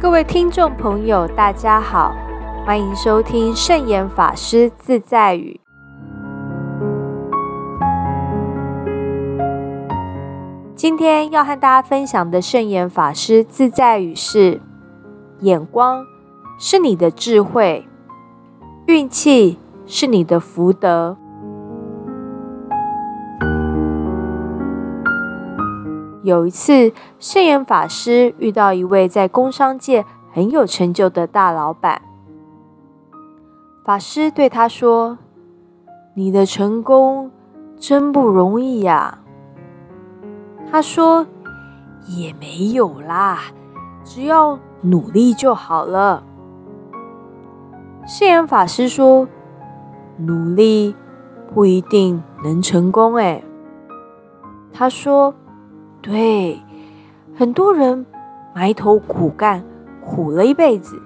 各位听众朋友，大家好，欢迎收听圣严法师自在语。今天要和大家分享的圣严法师自在语是：眼光是你的智慧，运气是你的福德。有一次，圣严法师遇到一位在工商界很有成就的大老板。法师对他说：“你的成功真不容易呀。”他说：“也没有啦，只要努力就好了。”圣严法师说：“努力不一定能成功。”哎，他说。对，很多人埋头苦干，苦了一辈子，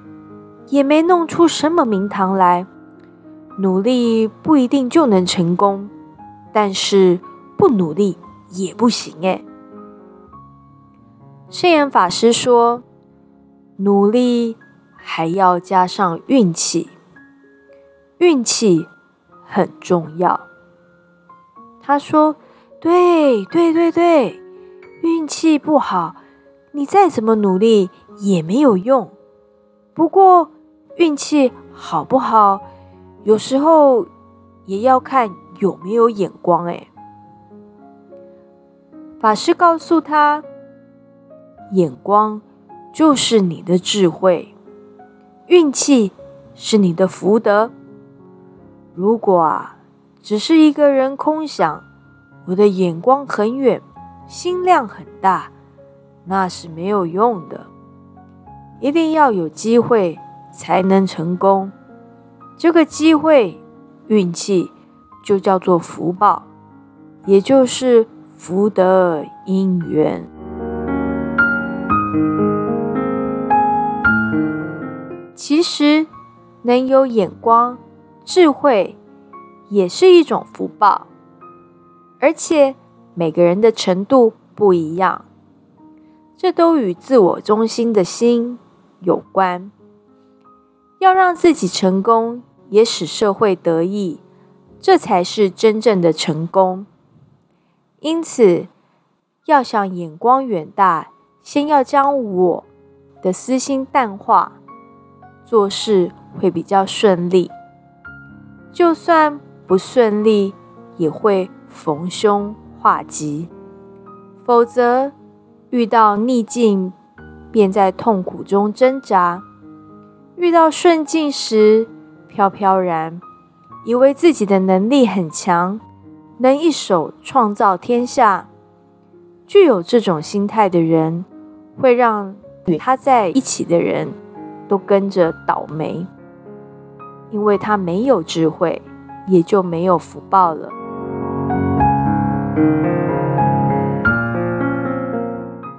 也没弄出什么名堂来。努力不一定就能成功，但是不努力也不行哎。圣严法师说，努力还要加上运气，运气很重要。他说：“对，对，对，对。”运气不好，你再怎么努力也没有用。不过运气好不好，有时候也要看有没有眼光。哎，法师告诉他，眼光就是你的智慧，运气是你的福德。如果啊，只是一个人空想，我的眼光很远。心量很大，那是没有用的。一定要有机会才能成功。这个机会、运气就叫做福报，也就是福德因缘。其实，能有眼光、智慧，也是一种福报，而且。每个人的程度不一样，这都与自我中心的心有关。要让自己成功，也使社会得益，这才是真正的成功。因此，要想眼光远大，先要将我的私心淡化，做事会比较顺利。就算不顺利，也会逢凶。化吉，否则遇到逆境便在痛苦中挣扎；遇到顺境时飘飘然，以为自己的能力很强，能一手创造天下。具有这种心态的人，会让与他在一起的人都跟着倒霉，因为他没有智慧，也就没有福报了。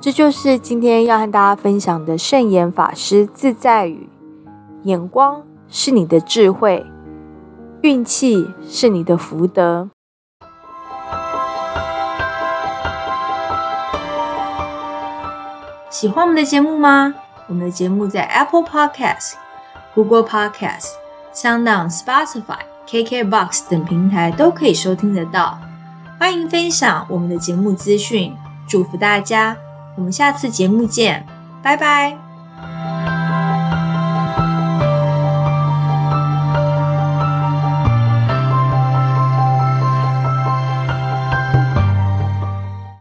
这就是今天要和大家分享的圣严法师自在语：眼光是你的智慧，运气是你的福德。喜欢我们的节目吗？我们的节目在 Apple Podcast、Google Podcast、SoundOn、Spotify、KKBox 等平台都可以收听得到。欢迎分享我们的节目资讯，祝福大家！我们下次节目见，拜拜。